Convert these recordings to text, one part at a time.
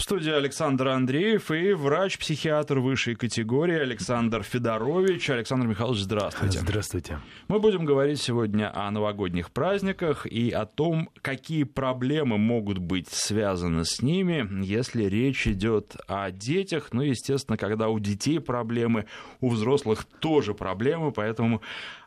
В студии Александр Андреев и врач-психиатр высшей категории Александр Федорович. Александр Михайлович, здравствуйте. Здравствуйте. Мы будем говорить сегодня о новогодних праздниках и о том, какие проблемы могут быть связаны с ними, если речь идет о детях. Ну, естественно, когда у детей проблемы, у взрослых тоже проблемы, поэтому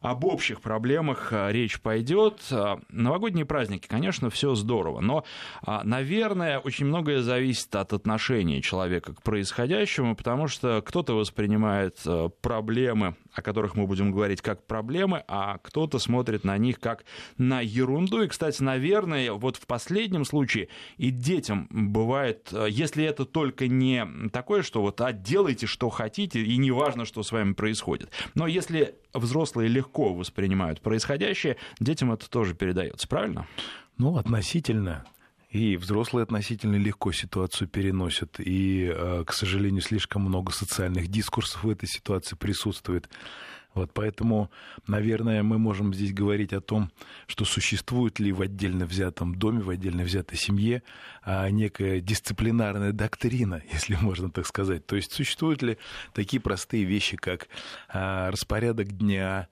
об общих проблемах а, речь пойдет. А, новогодние праздники, конечно, все здорово, но, а, наверное, очень многое зависит от отношения человека к происходящему, потому что кто-то воспринимает проблемы, о которых мы будем говорить, как проблемы, а кто-то смотрит на них как на ерунду. И, кстати, наверное, вот в последнем случае и детям бывает, если это только не такое, что вот а делайте, что хотите, и не важно, что с вами происходит. Но если взрослые легко воспринимают происходящее, детям это тоже передается, правильно? Ну, относительно. И взрослые относительно легко ситуацию переносят. И, э, к сожалению, слишком много социальных дискурсов в этой ситуации присутствует. Вот поэтому, наверное, мы можем здесь говорить о том, что существует ли в отдельно взятом доме, в отдельно взятой семье а, некая дисциплинарная доктрина, если можно так сказать. То есть существуют ли такие простые вещи, как а, распорядок дня,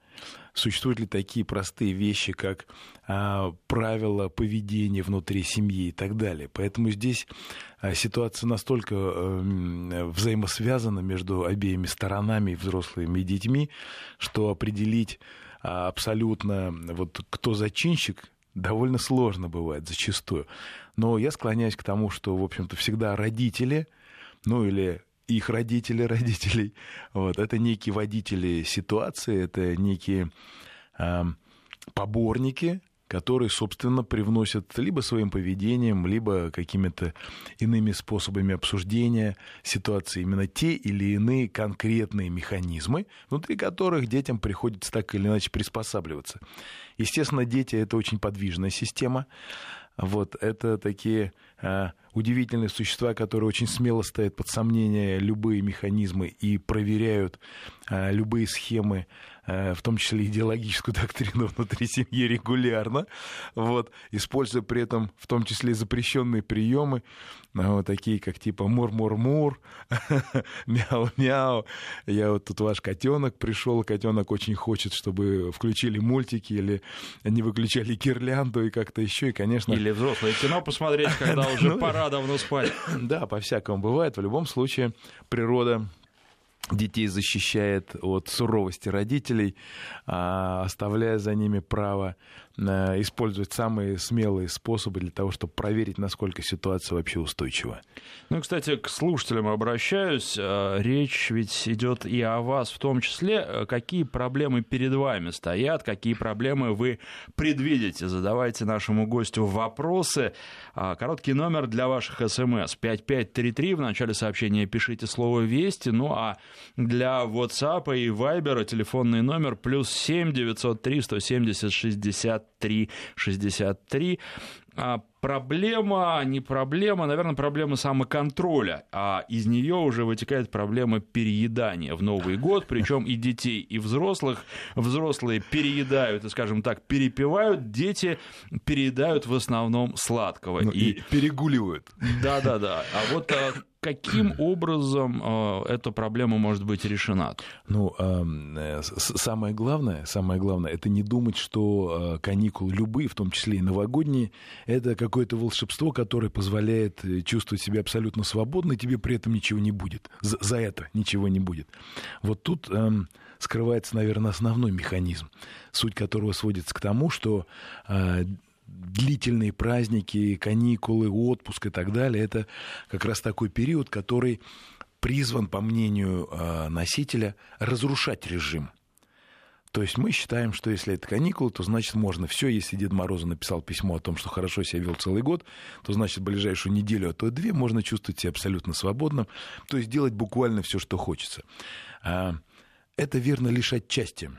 существуют ли такие простые вещи, как а, правила поведения внутри семьи и так далее. Поэтому здесь а, ситуация настолько а, взаимосвязана между обеими сторонами, взрослыми и детьми, что определить а, абсолютно, вот кто зачинщик, довольно сложно бывает зачастую. Но я склоняюсь к тому, что, в общем-то, всегда родители, ну или их родители родителей. Вот, это некие водители ситуации, это некие э, поборники, которые, собственно, привносят либо своим поведением, либо какими-то иными способами обсуждения ситуации именно те или иные конкретные механизмы, внутри которых детям приходится так или иначе приспосабливаться. Естественно, дети — это очень подвижная система. Вот, это такие э, удивительные существа, которые очень смело ставят под сомнение. Любые механизмы и проверяют э, любые схемы, в том числе идеологическую доктрину внутри семьи регулярно, вот, используя при этом в том числе запрещенные приемы, э, вот такие как типа мур-мур-мур, мяу-мяу. Я вот тут ваш котенок пришел, котенок очень хочет, чтобы включили мультики или не выключали гирлянду и как-то еще, и, конечно... Или взрослое кино посмотреть, когда уже ну, пора давно спать. Да, по-всякому бывает. В любом случае, природа детей защищает от суровости родителей, а, оставляя за ними право Э, использовать самые смелые способы для того, чтобы проверить, насколько ситуация вообще устойчива. Ну, кстати, к слушателям обращаюсь. Э, речь ведь идет и о вас в том числе. Э, какие проблемы перед вами стоят, какие проблемы вы предвидите? Задавайте нашему гостю вопросы. Короткий номер для ваших смс 5533. В начале сообщения пишите слово «Вести». Ну, а для WhatsApp и Viber телефонный номер плюс 7 903 170 60 63 63. А проблема, не проблема, наверное, проблема самоконтроля, а из нее уже вытекает проблема переедания в Новый год, причем и детей, и взрослых. Взрослые переедают и, скажем так, перепивают, дети переедают в основном сладкого. Ну, и... и перегуливают. Да-да-да. А вот а, каким образом э, эта проблема может быть решена? Ну, э, самое главное, самое главное, это не думать, что э, каникулы любые, в том числе и новогодние, это какое-то волшебство, которое позволяет чувствовать себя абсолютно свободно, и тебе при этом ничего не будет. За, за это ничего не будет. Вот тут эм, скрывается, наверное, основной механизм, суть которого сводится к тому, что длительные праздники, каникулы, отпуск и так далее, это как раз такой период, который призван, по мнению а, носителя, разрушать режим. То есть мы считаем, что если это каникулы, то значит можно все. Если Дед Мороз написал письмо о том, что хорошо себя вел целый год, то значит ближайшую неделю, а то и две можно чувствовать себя абсолютно свободным. То есть делать буквально все, что хочется. А, это верно лишь отчасти.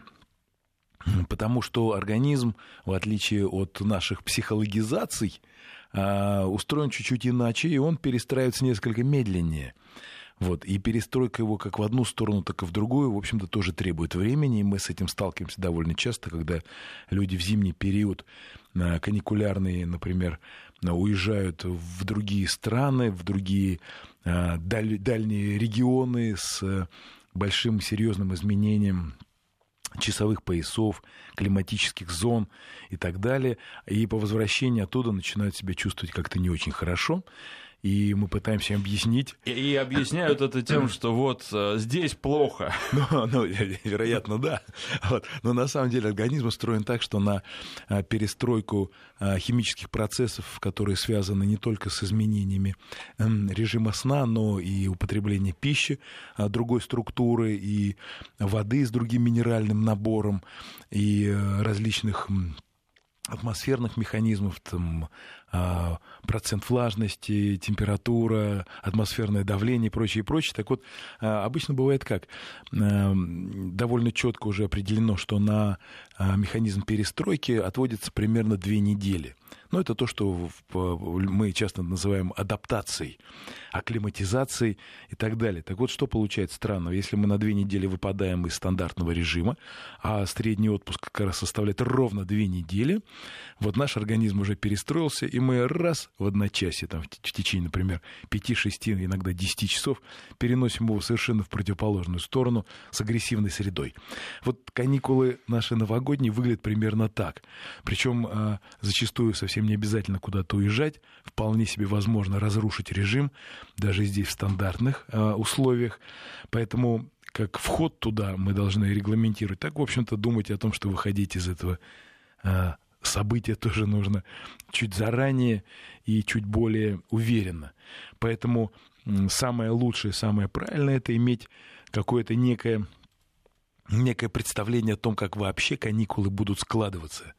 Потому что организм, в отличие от наших психологизаций, а, устроен чуть-чуть иначе, и он перестраивается несколько медленнее. Вот. И перестройка его как в одну сторону, так и в другую, в общем-то, тоже требует времени. И мы с этим сталкиваемся довольно часто, когда люди в зимний период э, каникулярные, например, э, уезжают в другие страны, в другие э, даль, дальние регионы с большим серьезным изменением часовых поясов, климатических зон и так далее. И по возвращении оттуда начинают себя чувствовать как-то не очень хорошо и мы пытаемся объяснить. И, и объясняют это тем, что вот э, здесь плохо. Ну, ну вероятно, да. Вот. Но на самом деле организм устроен так, что на э, перестройку э, химических процессов, которые связаны не только с изменениями эм, режима сна, но и употребления пищи другой структуры, и воды с другим минеральным набором, и различных атмосферных механизмов, там, процент влажности, температура, атмосферное давление и прочее, и прочее. Так вот, а, обычно бывает как? А, довольно четко уже определено, что на механизм перестройки отводится примерно две недели. Но это то, что мы часто называем адаптацией, акклиматизацией и так далее. Так вот, что получается странного? Если мы на две недели выпадаем из стандартного режима, а средний отпуск как раз составляет ровно две недели, вот наш организм уже перестроился, и мы раз в одночасье, там, в течение, например, 5-6, иногда 10 часов, переносим его совершенно в противоположную сторону с агрессивной средой. Вот каникулы наши новогодние выглядят примерно так. Причем а, зачастую совсем не обязательно куда-то уезжать, вполне себе возможно разрушить режим, даже здесь в стандартных а, условиях. Поэтому как вход туда мы должны регламентировать, так, в общем-то, думать о том, что выходить из этого а, события тоже нужно чуть заранее и чуть более уверенно. Поэтому самое лучшее, самое правильное это иметь какое-то некое, некое представление о том, как вообще каникулы будут складываться.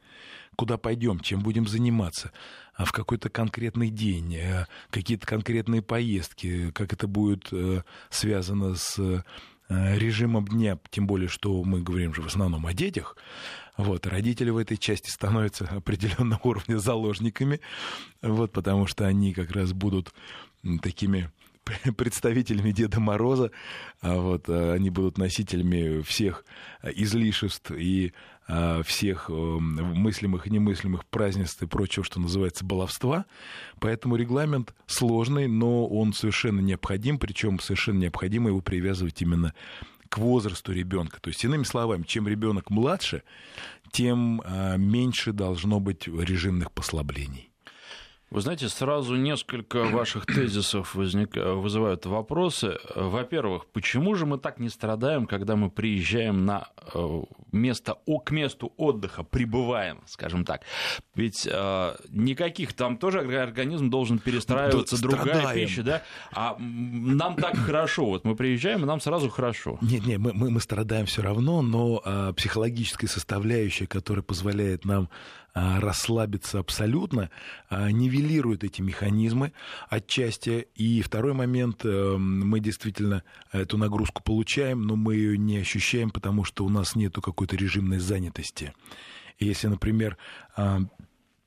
Куда пойдем, чем будем заниматься, а в какой-то конкретный день, э, какие-то конкретные поездки, как это будет э, связано с режимом дня, тем более, что мы говорим же в основном о детях, вот, родители в этой части становятся определенного уровня заложниками, вот, потому что они как раз будут такими представителями Деда Мороза, а вот, а они будут носителями всех излишеств и а, всех мыслимых и немыслимых празднеств и прочего, что называется баловства. Поэтому регламент сложный, но он совершенно необходим, причем совершенно необходимо его привязывать именно к возрасту ребенка. То есть, иными словами, чем ребенок младше, тем меньше должно быть режимных послаблений. Вы знаете, сразу несколько ваших тезисов возник... вызывают вопросы. Во-первых, почему же мы так не страдаем, когда мы приезжаем на э, место, к месту отдыха, прибываем, скажем так? Ведь э, никаких, там тоже организм должен перестраиваться, да, другая страдаем. пища, да? А нам так хорошо, вот мы приезжаем, и нам сразу хорошо. Нет, нет, мы, мы, мы страдаем все равно, но э, психологическая составляющая, которая позволяет нам расслабиться абсолютно, а, нивелирует эти механизмы отчасти. И второй момент, э, мы действительно эту нагрузку получаем, но мы ее не ощущаем, потому что у нас нет какой-то режимной занятости. Если, например, а,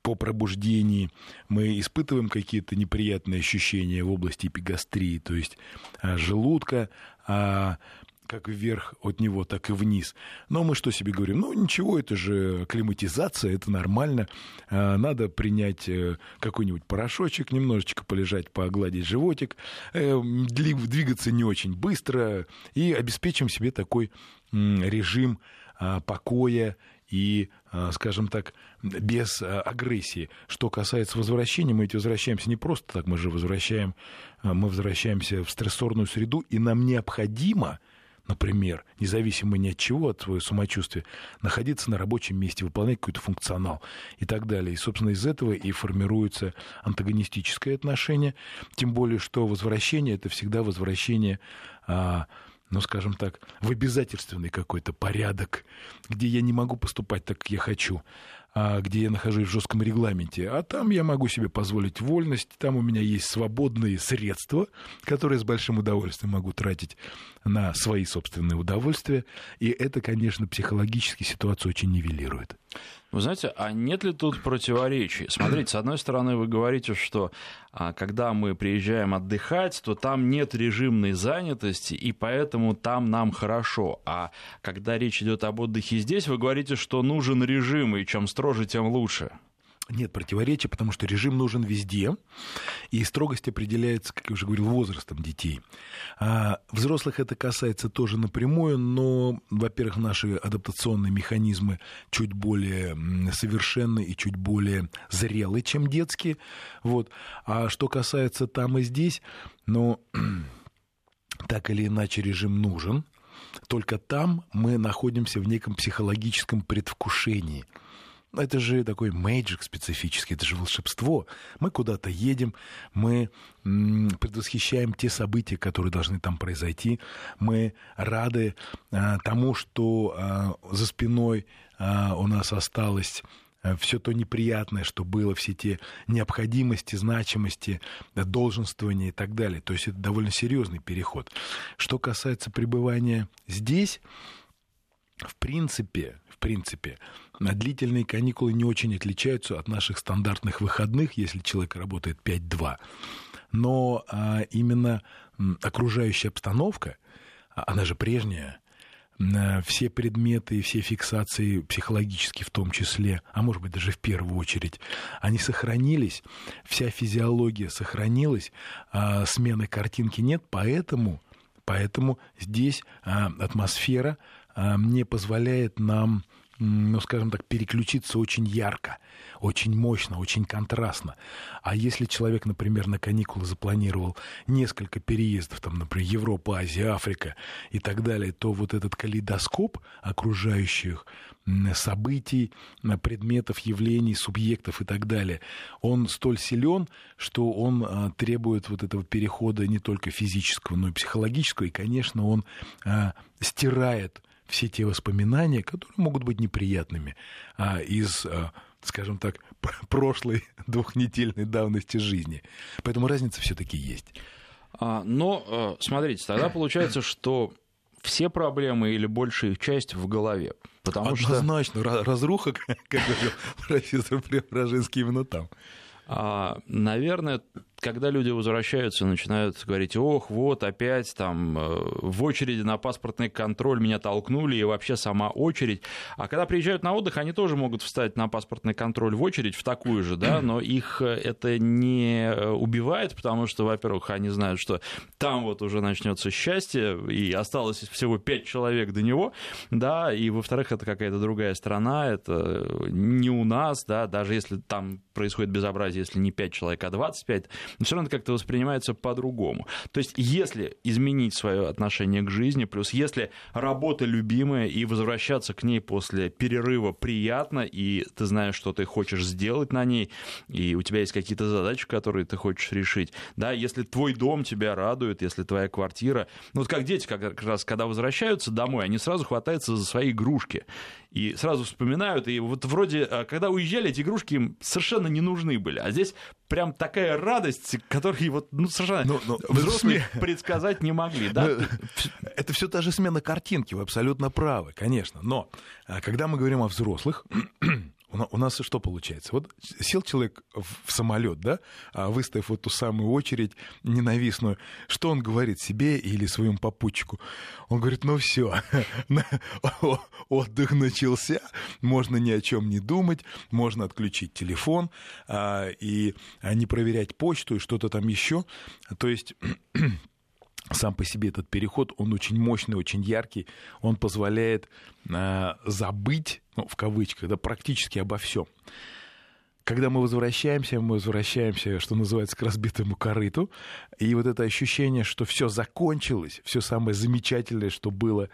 по пробуждении мы испытываем какие-то неприятные ощущения в области эпигастрии, то есть желудка, как вверх от него, так и вниз. Но мы что себе говорим? Ну, ничего, это же климатизация, это нормально. А, надо принять э, какой-нибудь порошочек, немножечко полежать, погладить животик, э, двигаться не очень быстро и обеспечим себе такой режим а, покоя и, а, скажем так, без агрессии. Что касается возвращения, мы ведь возвращаемся не просто так, мы же возвращаем, мы возвращаемся в стрессорную среду, и нам необходимо например, независимо ни от чего, от своего самочувствия, находиться на рабочем месте, выполнять какой-то функционал и так далее. И, собственно, из этого и формируется антагонистическое отношение, тем более, что возвращение — это всегда возвращение а, ну, скажем так, в обязательственный какой-то порядок, где я не могу поступать так, как я хочу, а где я нахожусь в жестком регламенте. А там я могу себе позволить вольность, там у меня есть свободные средства, которые с большим удовольствием могу тратить на свои собственные удовольствия, и это, конечно, психологически ситуацию очень нивелирует. Вы знаете, а нет ли тут противоречий? Смотрите, с одной стороны, вы говорите, что а, когда мы приезжаем отдыхать, то там нет режимной занятости, и поэтому там нам хорошо. А когда речь идет об отдыхе здесь, вы говорите, что нужен режим, и чем строже, тем лучше нет противоречия, потому что режим нужен везде, и строгость определяется, как я уже говорил, возрастом детей. А взрослых это касается тоже напрямую, но, во-первых, наши адаптационные механизмы чуть более совершенны и чуть более зрелые, чем детские. Вот. А что касается там и здесь, ну, так или иначе режим нужен, только там мы находимся в неком психологическом предвкушении – это же такой мэйджик специфический, это же волшебство. Мы куда-то едем, мы предвосхищаем те события, которые должны там произойти. Мы рады а, тому, что а, за спиной а, у нас осталось все то неприятное, что было, все те необходимости, значимости, долженствования и так далее. То есть это довольно серьезный переход. Что касается пребывания здесь, в принципе, в принципе, длительные каникулы не очень отличаются от наших стандартных выходных, если человек работает 5-2. Но а, именно окружающая обстановка, а, она же прежняя, а, все предметы все фиксации психологически в том числе, а может быть даже в первую очередь, они сохранились, вся физиология сохранилась, а смены картинки нет, поэтому, поэтому здесь а, атмосфера не позволяет нам ну, скажем так, переключиться очень ярко, очень мощно, очень контрастно. А если человек, например, на каникулы запланировал несколько переездов, там, например, Европа, Азия, Африка и так далее, то вот этот калейдоскоп окружающих событий, предметов, явлений, субъектов и так далее, он столь силен, что он а, требует вот этого перехода не только физического, но и психологического, и, конечно, он а, стирает все те воспоминания, которые могут быть неприятными, а из, а, скажем так, прошлой двухнедельной давности жизни. Поэтому разница все-таки есть. А, но, э, смотрите, тогда получается, что все проблемы или большая их часть в голове. Потому Однозначно, что... разруха, как говорил профессор Преображенский, именно там. А, наверное, когда люди возвращаются, начинают говорить, ох, вот опять там э, в очереди на паспортный контроль меня толкнули, и вообще сама очередь. А когда приезжают на отдых, они тоже могут встать на паспортный контроль в очередь, в такую же, да, но их э, это не э, убивает, потому что, во-первых, они знают, что там вот уже начнется счастье, и осталось всего пять человек до него, да, и, во-вторых, это какая-то другая страна, это не у нас, да, даже если там происходит безобразие, если не 5 человек, а 25, но все равно как-то воспринимается по-другому. То есть, если изменить свое отношение к жизни, плюс если работа любимая и возвращаться к ней после перерыва приятно, и ты знаешь, что ты хочешь сделать на ней, и у тебя есть какие-то задачи, которые ты хочешь решить, да, если твой дом тебя радует, если твоя квартира, ну вот как дети как раз, когда возвращаются домой, они сразу хватаются за свои игрушки и сразу вспоминают, и вот вроде, а, когда уезжали, эти игрушки им совершенно не нужны были, а здесь прям такая радость, которую вот, ну, совершенно но, но, взрослые сме... предсказать не могли, да? Это все та же смена картинки, вы абсолютно правы, конечно, но а, когда мы говорим о взрослых, у нас что получается? Вот сел человек в самолет, да, а выставив вот ту самую очередь ненавистную, что он говорит себе или своему попутчику? Он говорит, ну все, отдых начался, можно ни о чем не думать, можно отключить телефон а, и а, не проверять почту и что-то там еще. То есть сам по себе этот переход, он очень мощный, очень яркий, он позволяет э, забыть, ну, в кавычках, да, практически обо всем. Когда мы возвращаемся, мы возвращаемся, что называется, к разбитому корыту, и вот это ощущение, что все закончилось, все самое замечательное, что было,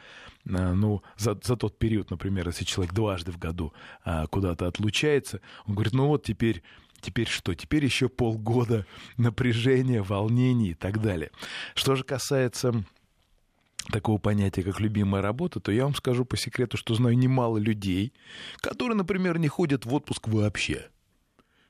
э, ну, за, за тот период, например, если человек дважды в году э, куда-то отлучается, он говорит, ну вот теперь Теперь что? Теперь еще полгода напряжения, волнений и так далее. Что же касается такого понятия, как любимая работа, то я вам скажу по секрету, что знаю немало людей, которые, например, не ходят в отпуск вообще.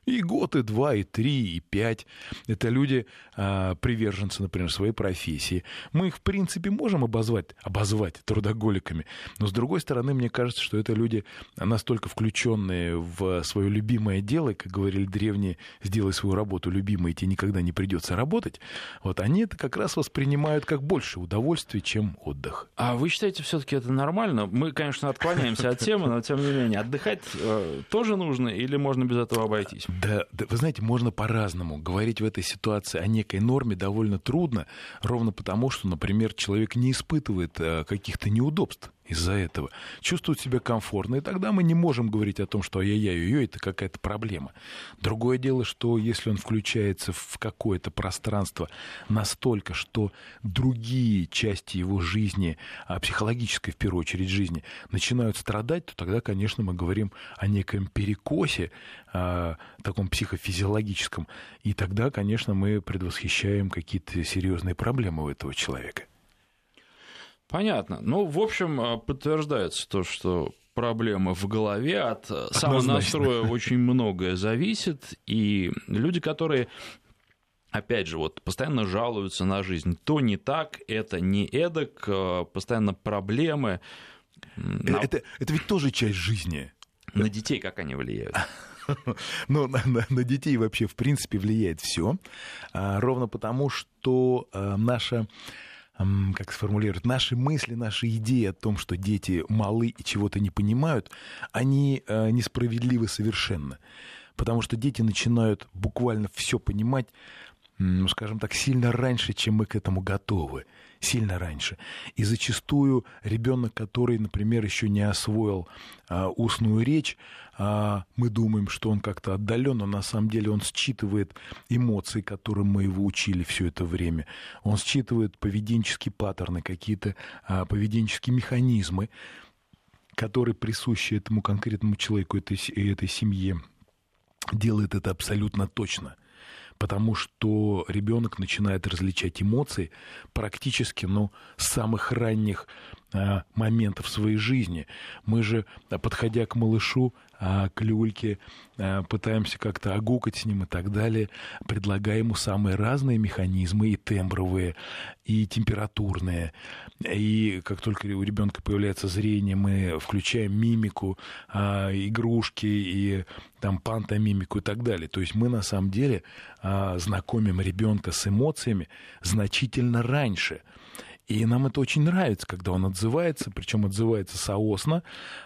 И год, и два, и три, и пять. Это люди, а, приверженцы, например, своей профессии. Мы их, в принципе, можем обозвать, обозвать трудоголиками. Но, с другой стороны, мне кажется, что это люди настолько включенные в свое любимое дело, как говорили древние, сделай свою работу любимой, и тебе никогда не придется работать. Вот они это как раз воспринимают как больше удовольствия, чем отдых. А вы считаете, все-таки это нормально? Мы, конечно, отклоняемся от темы, но тем не менее, отдыхать э, тоже нужно или можно без этого обойтись? Да, да, вы знаете, можно по-разному. Говорить в этой ситуации о некой норме довольно трудно, ровно потому, что, например, человек не испытывает э, каких-то неудобств из-за этого, чувствуют себя комфортно, и тогда мы не можем говорить о том, что ай-яй-яй, это какая-то проблема. Другое дело, что если он включается в какое-то пространство настолько, что другие части его жизни, а психологической в первую очередь жизни, начинают страдать, то тогда, конечно, мы говорим о неком перекосе, о таком психофизиологическом, и тогда, конечно, мы предвосхищаем какие-то серьезные проблемы у этого человека. Понятно. Ну, в общем, э, подтверждается то, что проблемы в голове, от э, самонастроя очень многое зависит, и люди, которые опять же, вот постоянно жалуются на жизнь. То не так, это не эдак, э, постоянно проблемы. На... Это, это ведь тоже часть жизни. На детей как они влияют? Ну, на, на, на детей вообще, в принципе, влияет все. А, ровно потому, что наша как сформулировать, наши мысли, наши идеи о том, что дети малы и чего-то не понимают, они э, несправедливы совершенно. Потому что дети начинают буквально все понимать, ну, скажем так, сильно раньше, чем мы к этому готовы сильно раньше. И зачастую ребенок, который, например, еще не освоил а, устную речь, а, мы думаем, что он как-то отдален, но на самом деле он считывает эмоции, которым мы его учили все это время. Он считывает поведенческие паттерны, какие-то а, поведенческие механизмы, которые присущи этому конкретному человеку, этой, этой семье. Делает это абсолютно точно потому что ребенок начинает различать эмоции практически ну, с самых ранних а, моментов своей жизни. Мы же, подходя к малышу, а, к люльке, а, пытаемся как-то огукать с ним и так далее, предлагая ему самые разные механизмы, и тембровые, и температурные. И как только у ребенка появляется зрение, мы включаем мимику, игрушки и там пантомимику и так далее. То есть мы на самом деле знакомим ребенка с эмоциями значительно раньше – и нам это очень нравится, когда он отзывается, причем отзывается соосно.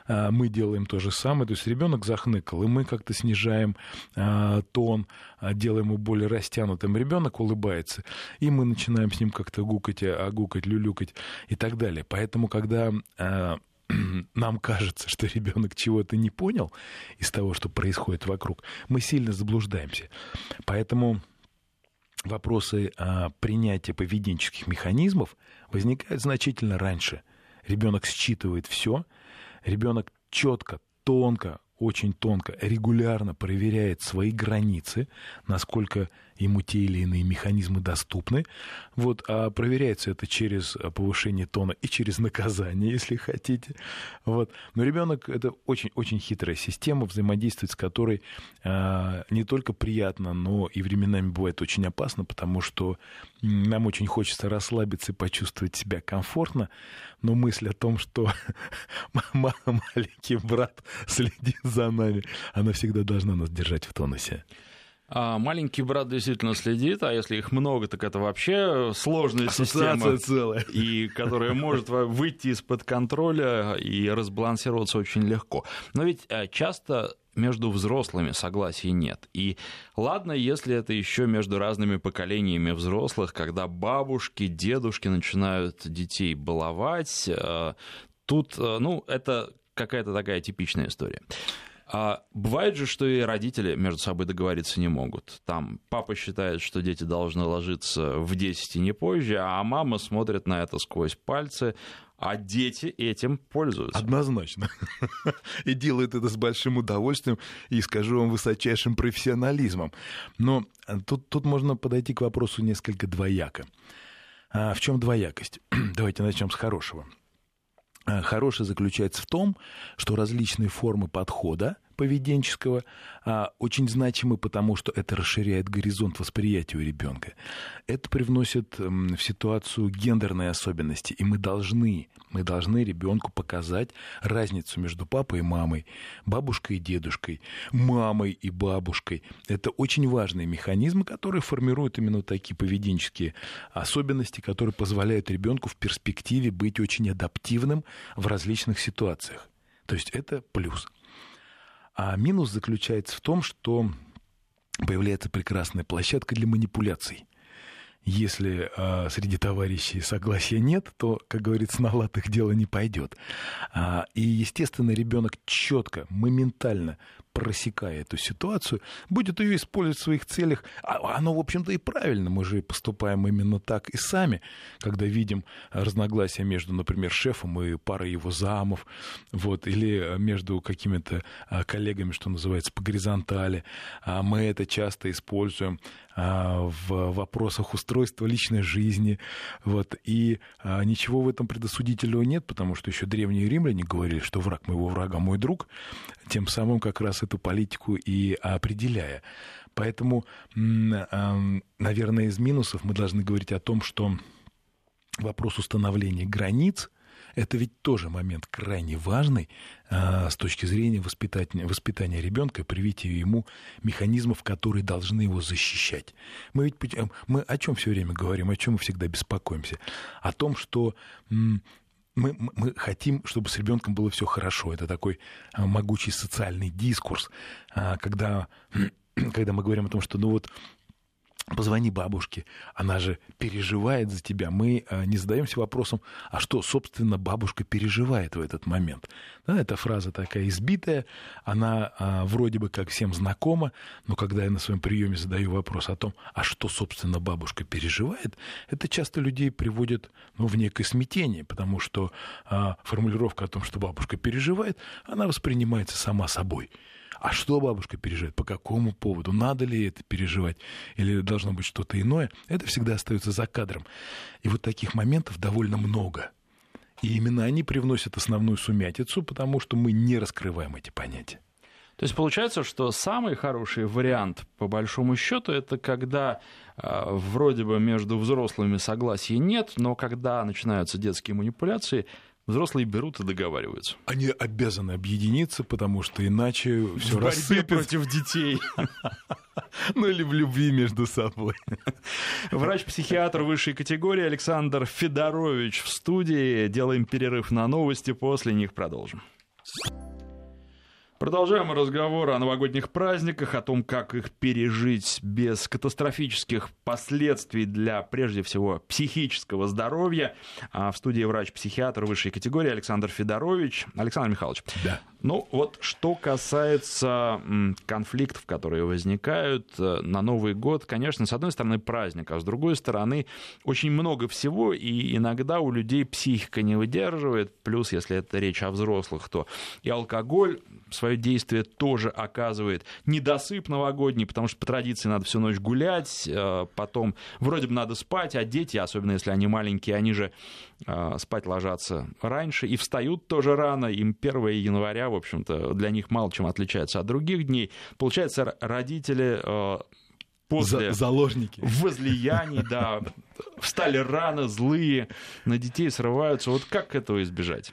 А, мы делаем то же самое. То есть ребенок захныкал, и мы как-то снижаем а, тон, а, делаем его более растянутым. Ребенок улыбается, и мы начинаем с ним как-то гукать, гукать, люлюкать и так далее. Поэтому, когда нам кажется, что ребенок чего-то не понял из того, что происходит вокруг, мы сильно заблуждаемся. Поэтому вопросы принятия поведенческих механизмов возникают значительно раньше. Ребенок считывает все, ребенок четко, тонко, очень тонко, регулярно проверяет свои границы, насколько ему те или иные механизмы доступны. Вот, а проверяется это через повышение тона и через наказание, если хотите. Вот. Но ребенок это очень-очень хитрая система, взаимодействовать с которой а, не только приятно, но и временами бывает очень опасно, потому что нам очень хочется расслабиться и почувствовать себя комфортно, но мысль о том, что маленький брат следит за нами, она всегда должна нас держать в тонусе. А маленький брат действительно следит, а если их много, так это вообще сложная система, целая. и которая может выйти из-под контроля и разбалансироваться очень легко. Но ведь э, часто между взрослыми согласия нет. И ладно, если это еще между разными поколениями взрослых, когда бабушки, дедушки начинают детей баловать, э, тут, э, ну, это какая-то такая типичная история. А бывает же, что и родители между собой договориться не могут. Там папа считает, что дети должны ложиться в 10 и не позже, а мама смотрит на это сквозь пальцы, а дети этим пользуются. Однозначно. И делают это с большим удовольствием и, скажу вам, высочайшим профессионализмом. Но тут, тут можно подойти к вопросу несколько двояко. А в чем двоякость? Давайте начнем с хорошего. А, хорошее заключается в том, что различные формы подхода поведенческого, а, очень значимы, потому что это расширяет горизонт восприятия у ребенка. Это привносит в ситуацию гендерные особенности, и мы должны, мы должны ребенку показать разницу между папой и мамой, бабушкой и дедушкой, мамой и бабушкой. Это очень важные механизмы, которые формируют именно такие поведенческие особенности, которые позволяют ребенку в перспективе быть очень адаптивным в различных ситуациях. То есть это плюс. А минус заключается в том, что появляется прекрасная площадка для манипуляций. Если э, среди товарищей согласия нет, то, как говорится, на латых дело не пойдет. А, и, естественно, ребенок четко, моментально просекая эту ситуацию, будет ее использовать в своих целях. А оно, в общем-то, и правильно. Мы же поступаем именно так и сами, когда видим разногласия между, например, шефом и парой его замов, вот, или между какими-то а, коллегами, что называется, по горизонтали. А мы это часто используем в вопросах устройства личной жизни. Вот, и ничего в этом предосудительного нет, потому что еще древние римляне говорили, что враг моего врага мой друг, тем самым как раз эту политику и определяя. Поэтому, наверное, из минусов мы должны говорить о том, что вопрос установления границ – это ведь тоже момент крайне важный а, с точки зрения воспитания, воспитания ребенка, привития ему механизмов, которые должны его защищать. Мы ведь мы о чем все время говорим, о чем мы всегда беспокоимся? О том, что мы, мы хотим, чтобы с ребенком было все хорошо. Это такой а, могучий социальный дискурс, а, когда, когда мы говорим о том, что ну вот Позвони бабушке, она же переживает за тебя. Мы э, не задаемся вопросом, а что, собственно, бабушка переживает в этот момент. Да, эта фраза такая избитая, она а, вроде бы как всем знакома, но когда я на своем приеме задаю вопрос о том, а что, собственно, бабушка переживает, это часто людей приводит ну, в некое смятение, потому что а, формулировка о том, что бабушка переживает, она воспринимается сама собой. А что бабушка переживает? По какому поводу? Надо ли это переживать? Или должно быть что-то иное? Это всегда остается за кадром. И вот таких моментов довольно много. И именно они привносят основную сумятицу, потому что мы не раскрываем эти понятия. То есть получается, что самый хороший вариант, по большому счету, это когда э, вроде бы между взрослыми согласия нет, но когда начинаются детские манипуляции, взрослые берут и договариваются. Они обязаны объединиться, потому что иначе все рассыпется. против детей. Ну или в любви между собой. Врач-психиатр высшей категории Александр Федорович в студии. Делаем перерыв на новости, после них продолжим. Продолжаем разговор о новогодних праздниках, о том, как их пережить без катастрофических последствий для, прежде всего, психического здоровья. А в студии врач-психиатр высшей категории Александр Федорович. Александр Михайлович, да. Ну, вот что касается конфликтов, которые возникают э, на Новый год, конечно, с одной стороны праздник, а с другой стороны очень много всего, и иногда у людей психика не выдерживает, плюс, если это речь о взрослых, то и алкоголь свое действие тоже оказывает. Недосып новогодний, потому что по традиции надо всю ночь гулять, э, потом вроде бы надо спать, а дети, особенно если они маленькие, они же э, спать ложатся раньше и встают тоже рано, им 1 января в общем-то, для них мало чем отличается от других дней. Получается, родители э, после заложники. возлияний, да, встали рано, злые, на детей срываются. Вот как этого избежать?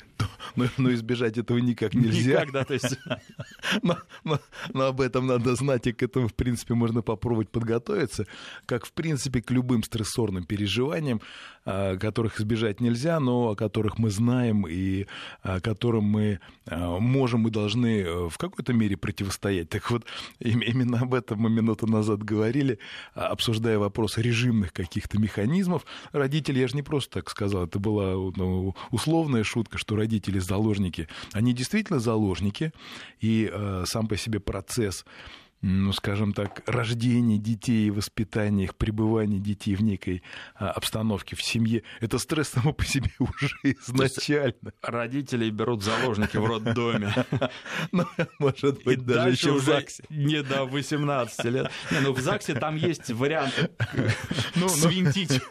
Но, но избежать этого никак нельзя. Никак, да, то есть... но, но, но об этом надо знать, и к этому, в принципе, можно попробовать подготовиться, как, в принципе, к любым стрессорным переживаниям, которых избежать нельзя, но о которых мы знаем и о которым мы а, можем и должны э, в какой-то мере противостоять. Так вот, именно об этом мы минуту назад говорили, обсуждая вопрос режимных каких-то механизмов. Родители, я же не просто так сказал, это была ну, условная шутка, что родители заложники. Они действительно заложники, и э, сам по себе процесс ну, скажем так, рождение детей, воспитание их, пребывание детей в некой а, обстановке в семье, это стресс само по себе уже изначально. Родители берут заложники в роддоме. Ну, может быть, даже еще в ЗАГСе. Не до 18 лет. Не, ну в ЗАГСе там есть вариант ну, ну. свинтить.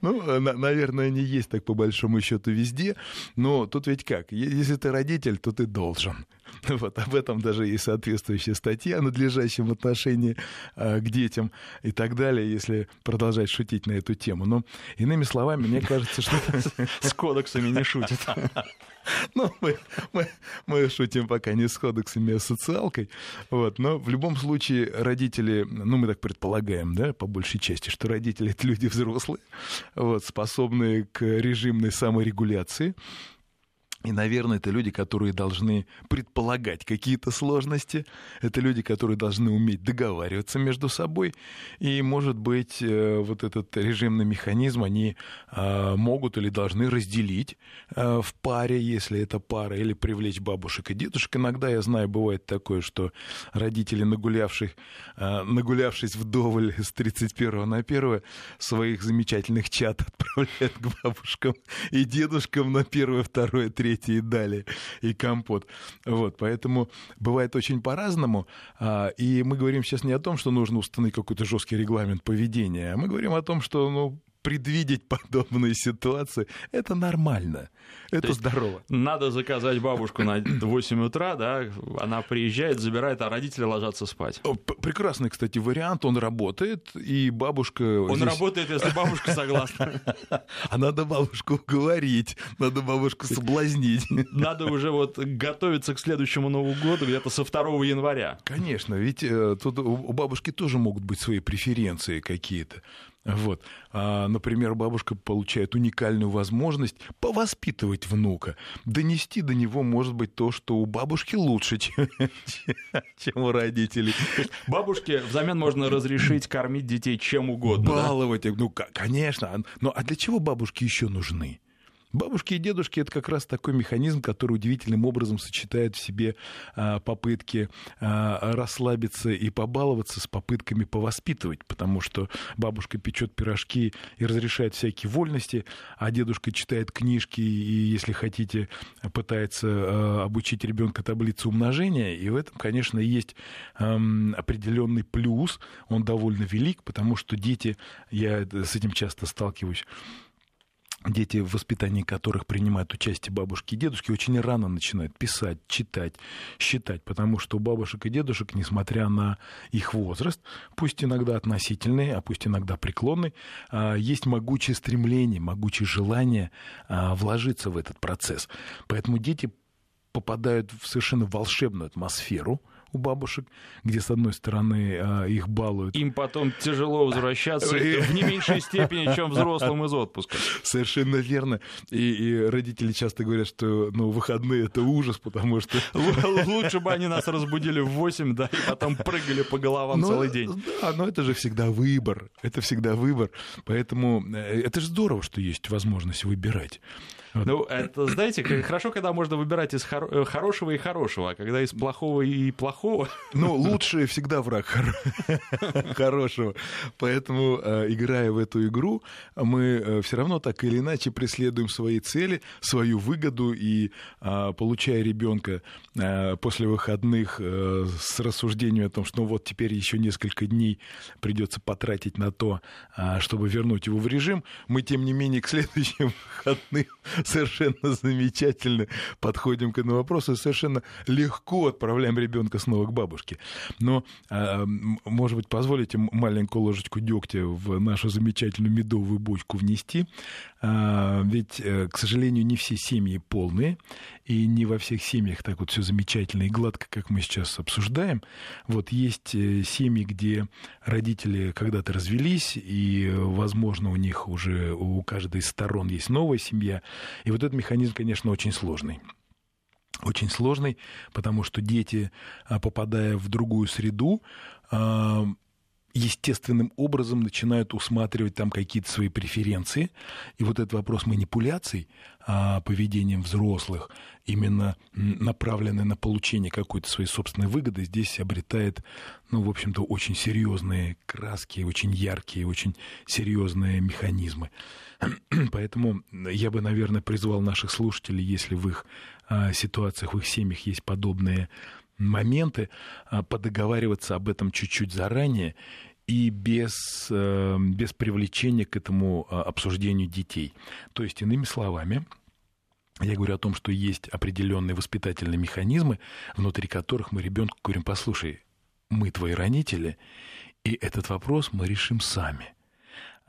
Ну, наверное, они есть так по большому счету везде. Но тут ведь как? Если ты родитель, то ты должен. Вот, об этом даже есть соответствующая статья о надлежащем отношении э, к детям и так далее, если продолжать шутить на эту тему. Но, иными словами, мне кажется, что... С кодексами не шутят. Ну, мы, мы, мы шутим пока не с кодексами, а с социалкой. Вот. Но в любом случае родители, ну, мы так предполагаем, да, по большей части, что родители — это люди взрослые, вот, способные к режимной саморегуляции. И, наверное, это люди, которые должны предполагать какие-то сложности, это люди, которые должны уметь договариваться между собой, и, может быть, э, вот этот режимный механизм они а, могут или должны разделить а, в паре, если это пара, или привлечь бабушек и дедушек. Иногда, я знаю, бывает такое, что родители, нагулявших, а, нагулявшись вдоволь с 31 на 1, своих замечательных чат отправляют к бабушкам и дедушкам на 1, 2, 3 третье и далее, и компот. Вот, поэтому бывает очень по-разному. А, и мы говорим сейчас не о том, что нужно установить какой-то жесткий регламент поведения, а мы говорим о том, что ну, предвидеть подобные ситуации, это нормально, это здорово. Надо заказать бабушку на 8 утра, да, она приезжает, забирает, а родители ложатся спать. Прекрасный, кстати, вариант, он работает, и бабушка... Он здесь... работает, если бабушка согласна. А надо бабушку говорить, надо бабушку соблазнить. Надо уже вот готовиться к следующему Новому году где-то со 2 января. Конечно, ведь э, тут у бабушки тоже могут быть свои преференции какие-то. Вот. А, например, бабушка получает уникальную возможность повоспитывать внука, донести до него, может быть, то, что у бабушки лучше, чем, чем у родителей. Бабушке взамен можно разрешить кормить детей чем угодно. Баловать, да? ну, конечно. Но а для чего бабушки еще нужны? Бабушки и дедушки – это как раз такой механизм, который удивительным образом сочетает в себе а, попытки а, расслабиться и побаловаться с попытками повоспитывать, потому что бабушка печет пирожки и разрешает всякие вольности, а дедушка читает книжки и, если хотите, пытается а, обучить ребенка таблице умножения. И в этом, конечно, есть определенный плюс, он довольно велик, потому что дети, я с этим часто сталкиваюсь, дети, в воспитании которых принимают участие бабушки и дедушки, очень рано начинают писать, читать, считать, потому что у бабушек и дедушек, несмотря на их возраст, пусть иногда относительный, а пусть иногда преклонный, а, есть могучее стремление, могучее желание а, вложиться в этот процесс. Поэтому дети попадают в совершенно волшебную атмосферу – у бабушек, где, с одной стороны, а, их балуют. Им потом тяжело возвращаться в не меньшей степени, чем взрослым из отпуска. Совершенно верно. И, и родители часто говорят, что ну, выходные — это ужас, потому что... Лучше бы они нас разбудили в 8, да, и потом прыгали по головам но, целый день. Да, но это же всегда выбор. Это всегда выбор. Поэтому э, это же здорово, что есть возможность выбирать. Ну, это, знаете, хорошо, когда можно выбирать из хоро- э, хорошего и хорошего, а когда из плохого и плохого... Ну, лучший всегда враг хорошего. Поэтому, э, играя в эту игру, мы э, все равно так или иначе преследуем свои цели, свою выгоду, и получая ребенка после выходных с рассуждением о том, что ну вот теперь еще несколько дней придется потратить на то, чтобы вернуть его в режим, мы, тем не менее, к следующим выходным совершенно замечательно подходим к этому вопросу, совершенно легко отправляем ребенка снова к бабушке. Но, а, может быть, позволите маленькую ложечку дегтя в нашу замечательную медовую бочку внести. А, ведь, э, к сожалению, не все семьи полные, и не во всех семьях так вот все замечательно и гладко, как мы сейчас обсуждаем. Вот есть э, семьи, где родители когда-то развелись, и, возможно, у них уже у каждой из сторон есть новая семья, и вот этот механизм, конечно, очень сложный. Очень сложный, потому что дети, а, попадая в другую среду, а, естественным образом начинают усматривать там какие-то свои преференции. И вот этот вопрос манипуляций а, поведением взрослых, именно направленный на получение какой-то своей собственной выгоды, здесь обретает, ну, в общем-то, очень серьезные краски, очень яркие, очень серьезные механизмы. Поэтому я бы, наверное, призвал наших слушателей, если в их а, ситуациях, в их семьях есть подобные моменты, а, подоговариваться об этом чуть-чуть заранее и без, э, без привлечения к этому а, обсуждению детей. То есть, иными словами, Я говорю о том, что есть определенные воспитательные механизмы, внутри которых мы ребенку говорим, послушай, мы твои родители, и этот вопрос мы решим сами.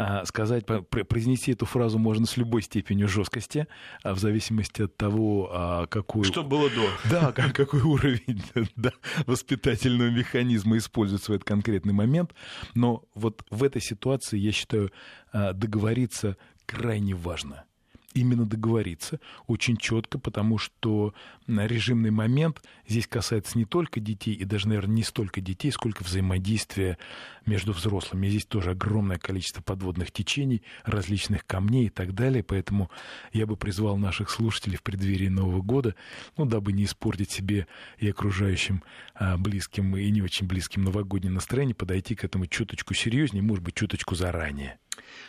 А сказать, произнести эту фразу можно с любой степенью жесткости, а в зависимости от того, а, какой... Что было до. Да, какой уровень да, воспитательного механизма используется в этот конкретный момент. Но вот в этой ситуации, я считаю, договориться крайне важно именно договориться очень четко, потому что режимный момент здесь касается не только детей, и даже, наверное, не столько детей, сколько взаимодействия между взрослыми. Здесь тоже огромное количество подводных течений, различных камней и так далее, поэтому я бы призвал наших слушателей в преддверии Нового года, ну, дабы не испортить себе и окружающим а, близким и не очень близким новогоднее настроение, подойти к этому чуточку серьезнее, может быть, чуточку заранее.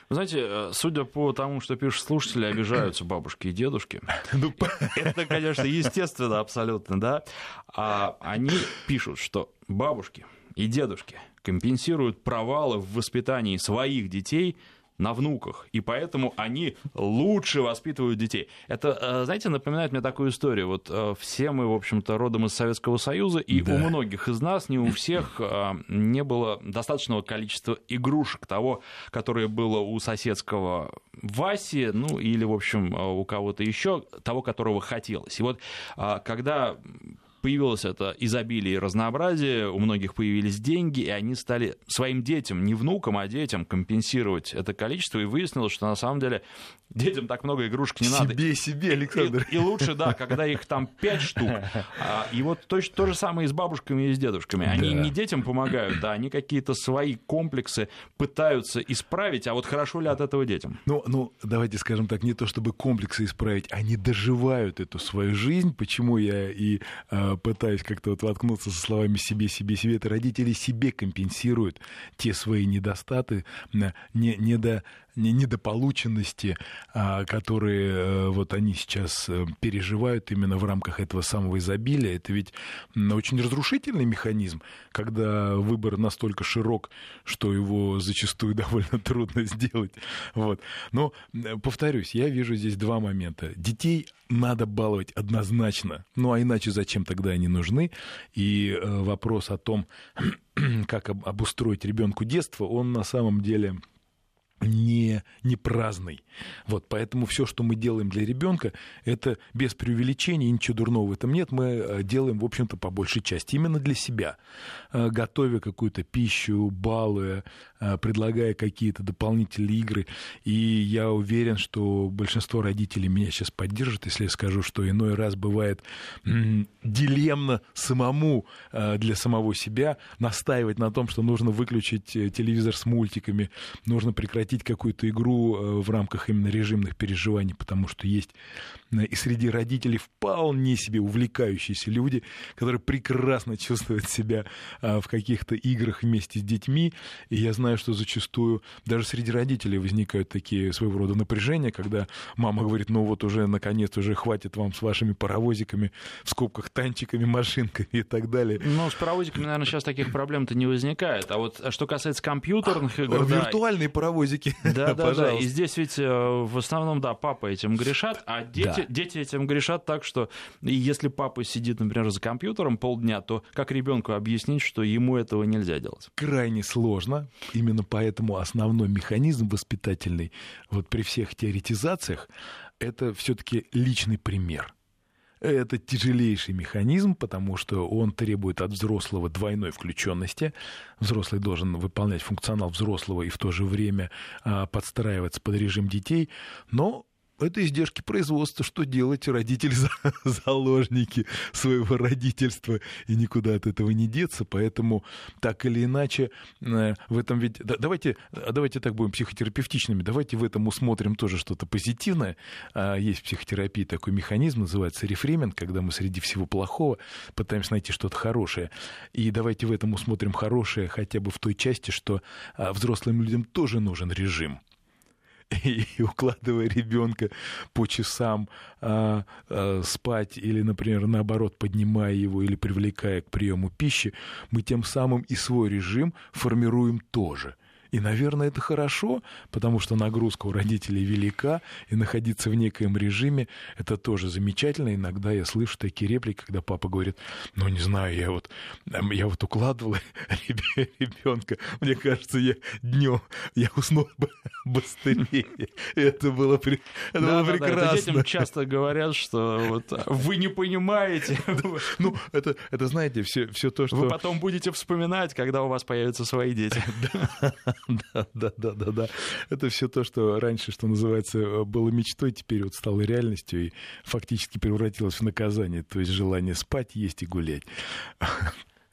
Вы знаете, э, судя по тому, что пишут слушатели, обижаются бабушки и дедушки. Ну, Это, конечно, естественно абсолютно, да. А они пишут, что бабушки и дедушки компенсируют провалы в воспитании своих детей – на внуках, и поэтому они лучше воспитывают детей. Это, э, знаете, напоминает мне такую историю. Вот э, все мы, в общем-то, родом из Советского Союза, и да. у многих из нас, не у всех, э, не было достаточного количества игрушек того, которое было у соседского Васи, ну или, в общем, у кого-то еще, того, которого хотелось. И вот когда появилось это изобилие и разнообразие, у многих появились деньги, и они стали своим детям, не внукам, а детям компенсировать это количество, и выяснилось, что на самом деле детям так много игрушек не себе, надо. Себе, себе, Александр. И, и лучше, да, когда их там пять штук. А, и вот то, то же самое и с бабушками и с дедушками. Они да. не детям помогают, да, они какие-то свои комплексы пытаются исправить, а вот хорошо ли от этого детям? Ну, ну, давайте скажем так, не то чтобы комплексы исправить, они доживают эту свою жизнь. Почему я и э, пытаюсь как-то вот воткнуться со словами себе, себе, себе, это родители себе компенсируют те свои недостаты, не, недо, недополученности, а, которые э, вот они сейчас э, переживают именно в рамках этого самого изобилия. Это ведь очень разрушительный механизм, когда выбор настолько широк, что его зачастую довольно трудно сделать. Вот. Но, повторюсь, я вижу здесь два момента. Детей надо баловать однозначно, ну а иначе зачем тогда они нужны? И э, вопрос о том, как обустроить ребенку детство, он на самом деле не, не праздный. Вот, поэтому все, что мы делаем для ребенка, это без преувеличения, ничего дурного в этом нет. Мы э, делаем, в общем-то, по большей части именно для себя. Э, готовя какую-то пищу, балуя, э, предлагая какие-то дополнительные игры. И я уверен, что большинство родителей меня сейчас поддержат, если я скажу, что иной раз бывает дилемно самому для самого себя настаивать на том, что нужно выключить телевизор с мультиками, нужно прекратить прекратить какую-то игру э, в рамках именно режимных переживаний, потому что есть э, и среди родителей вполне себе увлекающиеся люди, которые прекрасно чувствуют себя э, в каких-то играх вместе с детьми. И я знаю, что зачастую даже среди родителей возникают такие своего рода напряжения, когда мама говорит, ну вот уже наконец уже хватит вам с вашими паровозиками, в скобках танчиками, машинками и так далее. Ну, с паровозиками, наверное, сейчас таких проблем-то не возникает. А вот что касается компьютерных игр... Виртуальные да, паровозики мультики. Да, да, да. И здесь ведь э, в основном, да, папа этим грешат, а дети, да. дети этим грешат так, что если папа сидит, например, за компьютером полдня, то как ребенку объяснить, что ему этого нельзя делать? Крайне сложно. Именно поэтому основной механизм воспитательный, вот при всех теоретизациях, это все-таки личный пример. Это тяжелейший механизм, потому что он требует от взрослого двойной включенности. Взрослый должен выполнять функционал взрослого и в то же время а, подстраиваться под режим детей. Но это издержки производства. Что делать? Родители заложники своего родительства, и никуда от этого не деться. Поэтому так или иначе э, в этом ведь... Давайте, давайте так будем психотерапевтичными. Давайте в этом усмотрим тоже что-то позитивное. А, есть в психотерапии такой механизм, называется рефреминг, когда мы среди всего плохого пытаемся найти что-то хорошее. И давайте в этом усмотрим хорошее хотя бы в той части, что а, взрослым людям тоже нужен режим и укладывая ребенка по часам а, а, спать или, например, наоборот, поднимая его или привлекая к приему пищи, мы тем самым и свой режим формируем тоже. И, наверное, это хорошо, потому что нагрузка у родителей велика, и находиться в некоем режиме — это тоже замечательно. Иногда я слышу такие реплики, когда папа говорит, ну, не знаю, я вот, я вот укладывал ребенка, мне кажется, я днем, я уснул быстрее. Это было, это да, было да, прекрасно. Да, детям часто говорят, что вот, вы не понимаете. Ну, это, это знаете, все, все то, что... Вы потом будете вспоминать, когда у вас появятся свои дети. Да, да, да, да, да. Это все то, что раньше, что называется, было мечтой, теперь вот стало реальностью и фактически превратилось в наказание, то есть желание спать, есть и гулять.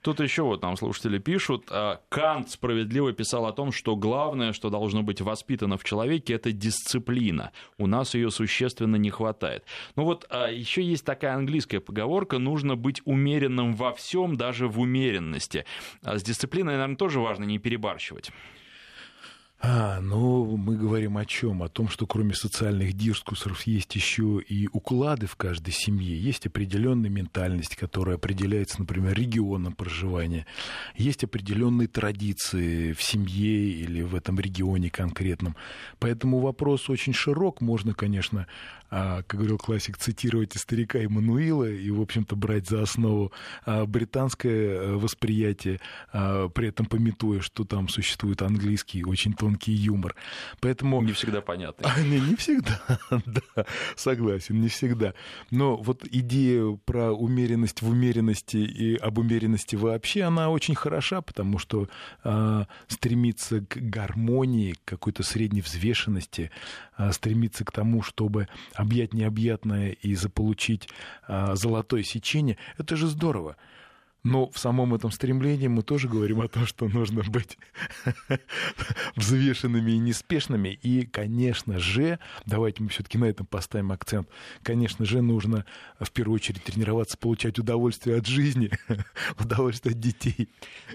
Тут еще вот нам слушатели пишут, а, Кант справедливо писал о том, что главное, что должно быть воспитано в человеке, это дисциплина. У нас ее существенно не хватает. Ну вот а, еще есть такая английская поговорка, нужно быть умеренным во всем, даже в умеренности. А с дисциплиной, наверное, тоже важно не перебарщивать. А, ну, мы говорим о чем? О том, что кроме социальных дискурсов есть еще и уклады в каждой семье. Есть определенная ментальность, которая определяется, например, регионом проживания. Есть определенные традиции в семье или в этом регионе конкретном. Поэтому вопрос очень широк. Можно, конечно, а, как говорил классик, цитировать и старика Эммануила и, в общем-то, брать за основу а, британское э, восприятие, а, при этом пометуя, что там существует английский очень тонкий юмор. Поэтому... Не всегда понятно. Не, не всегда, да, согласен, не всегда. Но вот идея про умеренность в умеренности и об умеренности вообще, она очень хороша, потому что а, стремиться к гармонии, к какой-то средней взвешенности, а, стремиться к тому, чтобы объять необъятное и заполучить а, золотое сечение, это же здорово. Но в самом этом стремлении мы тоже говорим о том, что нужно быть взвешенными и неспешными. И, конечно же, давайте мы все-таки на этом поставим акцент, конечно же, нужно в первую очередь тренироваться, получать удовольствие от жизни, удовольствие от детей.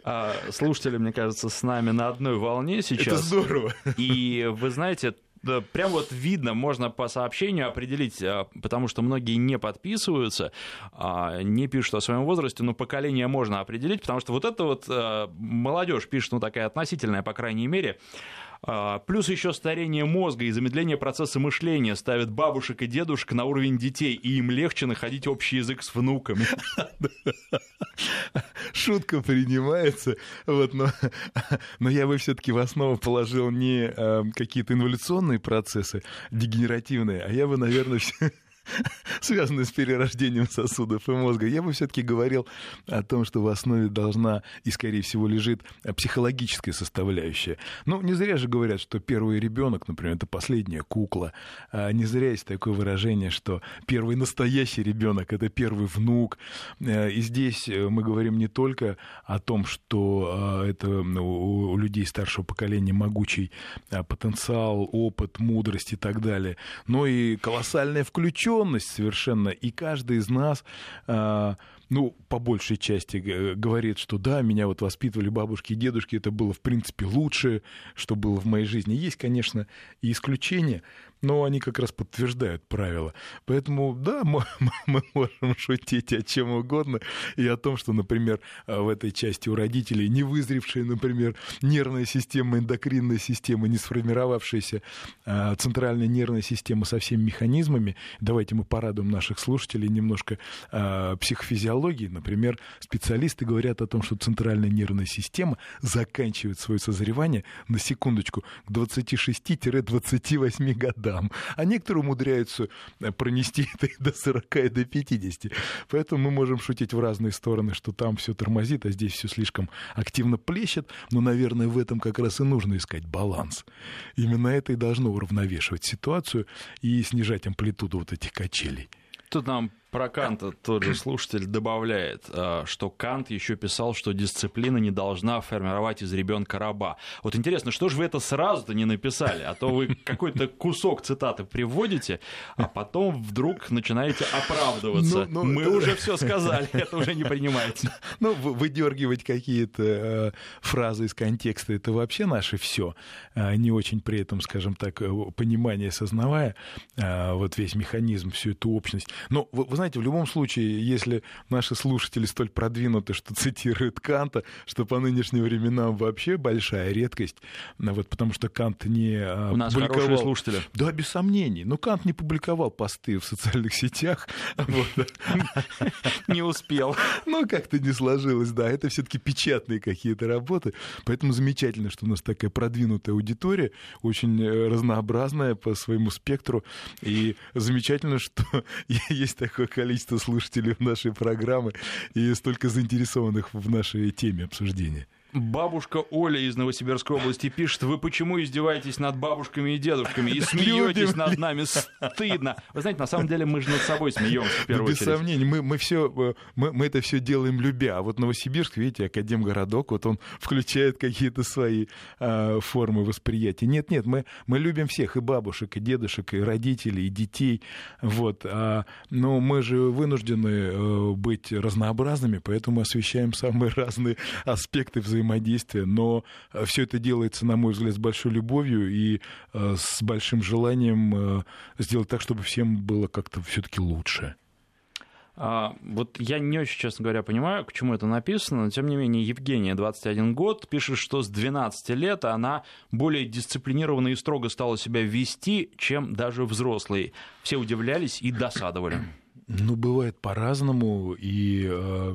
А, слушатели, мне кажется, с нами на одной волне сейчас. Это здорово. И вы знаете, прям вот видно, можно по сообщению определить, а, потому что многие не подписываются, а, не пишут о своем возрасте, но поколение можно определить, потому что вот это вот а, молодежь пишет, ну такая относительная, по крайней мере, плюс еще старение мозга и замедление процесса мышления ставят бабушек и дедушек на уровень детей, и им легче находить общий язык с внуками. Шутка принимается, вот, но, но я бы все-таки в основу положил не э, какие-то инволюционные процессы дегенеративные, а я бы, наверное, связанные с перерождением сосудов и мозга. Я бы все-таки говорил о том, что в основе должна и, скорее всего, лежит психологическая составляющая. Ну, не зря же говорят, что первый ребенок, например, это последняя кукла. А не зря есть такое выражение, что первый настоящий ребенок это первый внук. Э, и здесь э, мы говорим не только о том, что а, это ну, у людей старшего поколения могучий а, потенциал, опыт, мудрость и так далее, но и колоссальная включенность обреченность совершенно, и каждый из нас а, ну, по большей части говорит, что да, меня вот воспитывали бабушки и дедушки, это было, в принципе, лучшее, что было в моей жизни. Есть, конечно, и исключения, но они как раз подтверждают правила. Поэтому, да, мы, мы можем шутить о чем угодно и о том, что, например, в этой части у родителей не вызревшая, например, нервная система, эндокринная система, не сформировавшаяся а, центральная нервная система со всеми механизмами. Давайте мы порадуем наших слушателей немножко а, психофизиологии. Например, специалисты говорят о том, что центральная нервная система заканчивает свое созревание, на секундочку, к 26-28 годам годам, а некоторые умудряются э, пронести это и до 40, и до 50. Поэтому мы можем шутить в разные стороны, что там все тормозит, а здесь все слишком активно плещет, но, наверное, в этом как раз и нужно искать баланс. Именно это и должно уравновешивать ситуацию и снижать амплитуду вот этих качелей. Тут нам про Канта тот же слушатель добавляет, а, что Кант еще писал, что дисциплина не должна формировать из ребенка раба. Вот интересно, что же вы это сразу-то не написали? А то вы какой-то кусок цитаты приводите, а потом вдруг начинаете оправдываться. Ну, ну, Мы это... уже все сказали, это уже не принимается. Ну, выдергивать какие-то э, фразы из контекста, это вообще наше все. Э, не очень при этом, скажем так, э, понимание, сознавая вот весь механизм, всю эту общность. Но вы, вы знаете, в любом случае, если наши слушатели столь продвинуты, что цитируют Канта, что по нынешним временам вообще большая редкость, вот, потому что Кант не а, У нас публиковал... хорошие слушатели. Да, без сомнений. Но Кант не публиковал посты в социальных сетях. Не успел. Ну, как-то не сложилось, да. Это все-таки печатные какие-то работы. Поэтому замечательно, что у нас такая продвинутая аудитория, очень э, разнообразная по своему спектру. И замечательно, что есть такое количество слушателей в нашей программы и столько заинтересованных в нашей теме обсуждения. Бабушка Оля из Новосибирской области пишет, вы почему издеваетесь над бабушками и дедушками и смеетесь над нами? Стыдно. Вы знаете, на самом деле мы же над собой смеемся в первую Без очередь. сомнений, мы, мы, все, э, мы, мы это все делаем любя. А вот Новосибирск, видите, академгородок, вот он включает какие-то свои а, формы восприятия. Нет, нет, мы, мы любим всех, и бабушек, и дедушек, и родителей, и детей. Вот. А, но мы же вынуждены э, быть разнообразными, поэтому освещаем самые разные аспекты взаимодействия взаимодействия, но э, все это делается, на мой взгляд, с большой любовью и э, с большим желанием э, сделать так, чтобы всем было как-то все-таки лучше. А, вот я не очень, честно говоря, понимаю, к чему это написано, но тем не менее Евгения, 21 год, пишет, что с 12 лет она более дисциплинированно и строго стала себя вести, чем даже взрослые. Все удивлялись и досадовали. Ну, бывает по-разному, и э, Э,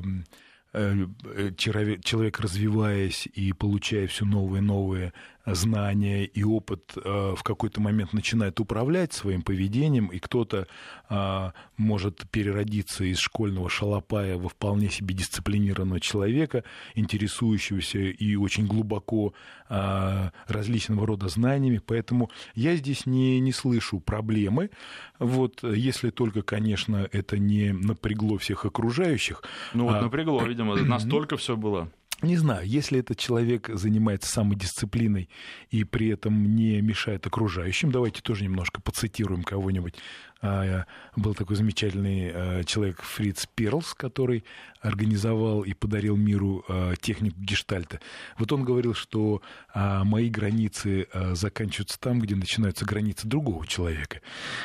человек, развиваясь и получая все новые и новые знания и опыт э, в какой-то момент начинает управлять своим поведением, и кто-то э, может переродиться из школьного шалопая во вполне себе дисциплинированного человека, интересующегося и очень глубоко э, различного рода знаниями. Поэтому я здесь не, не слышу проблемы. Вот, если только, конечно, это не напрягло всех окружающих. Ну вот а, напрягло, видимо, настолько все было. Не знаю, если этот человек занимается самодисциплиной и при этом не мешает окружающим, давайте тоже немножко поцитируем кого-нибудь был такой замечательный а, человек Фриц Перлс, который организовал и подарил миру а, технику гештальта. Вот он говорил, что мои границы заканчиваются там, где начинаются границы другого человека.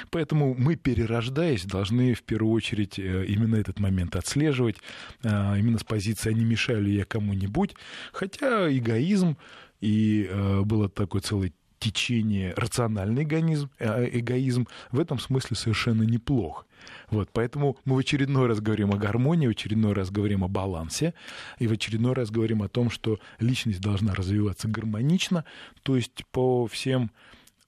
Поэтому мы, перерождаясь, должны в первую очередь именно этот момент отслеживать, именно с позиции «а не мешаю ли я кому-нибудь?». Хотя эгоизм и было такой целый течение, рациональный эгоизм, э, эгоизм в этом смысле совершенно неплох. Вот, поэтому мы в очередной раз говорим о гармонии, в очередной раз говорим о балансе, и в очередной раз говорим о том, что личность должна развиваться гармонично, то есть по всем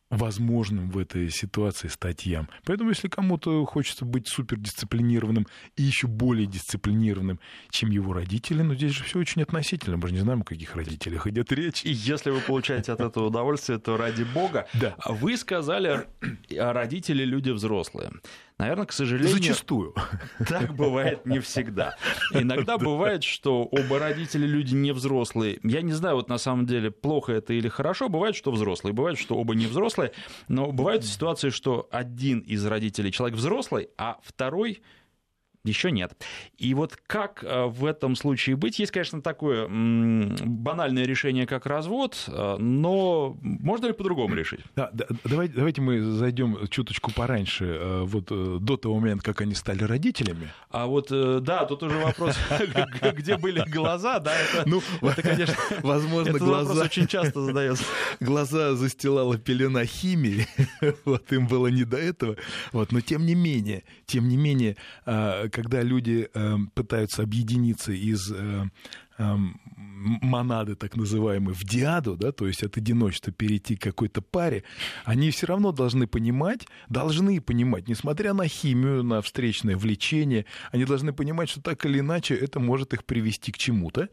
возможным в этой ситуации статьям. Поэтому, если кому-то хочется быть супердисциплинированным и еще более дисциплинированным, чем его родители, но ну, здесь же все очень относительно. Мы же не знаем, о каких родителях идет речь. И если вы получаете от этого удовольствие, то ради бога. Да. Вы сказали, родители люди взрослые. Наверное, к сожалению... Зачастую. Так бывает не всегда. Иногда бывает, что оба родителя люди не взрослые. Я не знаю, вот на самом деле, плохо это или хорошо. Бывает, что взрослые, бывает, что оба не взрослые. Но бывают ситуации, что один из родителей человек взрослый, а второй еще нет. И вот как э, в этом случае быть? Есть, конечно, такое банальное решение, как развод, э, но можно ли по-другому решить? Да, да, давайте, давайте мы зайдем чуточку пораньше, э, вот до того момента, как они стали родителями. А вот, да, тут уже вопрос, где были глаза, да, ну, это конечно, возможно, глаза... очень часто задается. Глаза застилала пелена химии, вот им было не до этого, вот, но тем не менее, тем не менее, а, когда люди э, пытаются объединиться из э, монады, так называемой, в диаду, да, то есть от одиночества перейти к какой-то паре, они все равно должны понимать, должны понимать, несмотря на химию, на встречное влечение, они должны понимать, что так или иначе это может их привести к чему-то.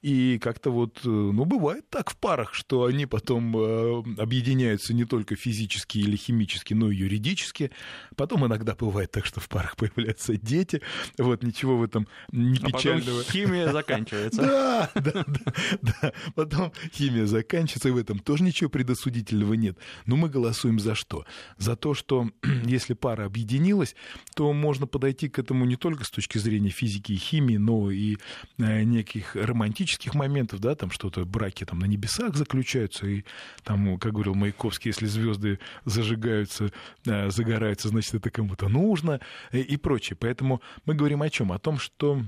И как-то вот, э, ну, бывает так в парах, что они потом э, объединяются не только физически или химически, но и юридически. Потом иногда бывает так, что в парах появляются дети. Вот, ничего в этом не печального. А потом химия заканчивается. Да, да, да, да. Потом химия заканчивается, и в этом тоже ничего предосудительного нет. Но мы голосуем за что? За то, что если пара объединилась, то можно подойти к этому не только с точки зрения физики и химии, но и э, неких романтических моментов, да, там что-то браки там на небесах заключаются, и там, как говорил Маяковский, если звезды зажигаются, э, загораются, значит, это кому-то нужно и, и прочее. Поэтому мы говорим о чем? О том, что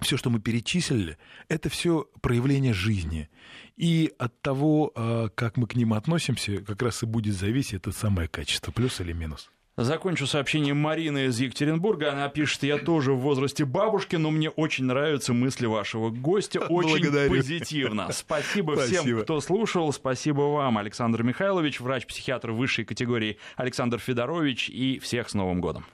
все, что мы перечислили, это все проявление жизни. И от того, э, как мы к ним относимся, как раз и будет зависеть это самое качество, плюс или минус. Закончу сообщение Марины из Екатеринбурга. Она пишет, я тоже в возрасте бабушки, но мне очень нравятся мысли вашего гостя. Очень Благодарю. позитивно. Спасибо, Спасибо всем, кто слушал. Спасибо вам, Александр Михайлович, врач-психиатр высшей категории Александр Федорович. И всех с Новым годом.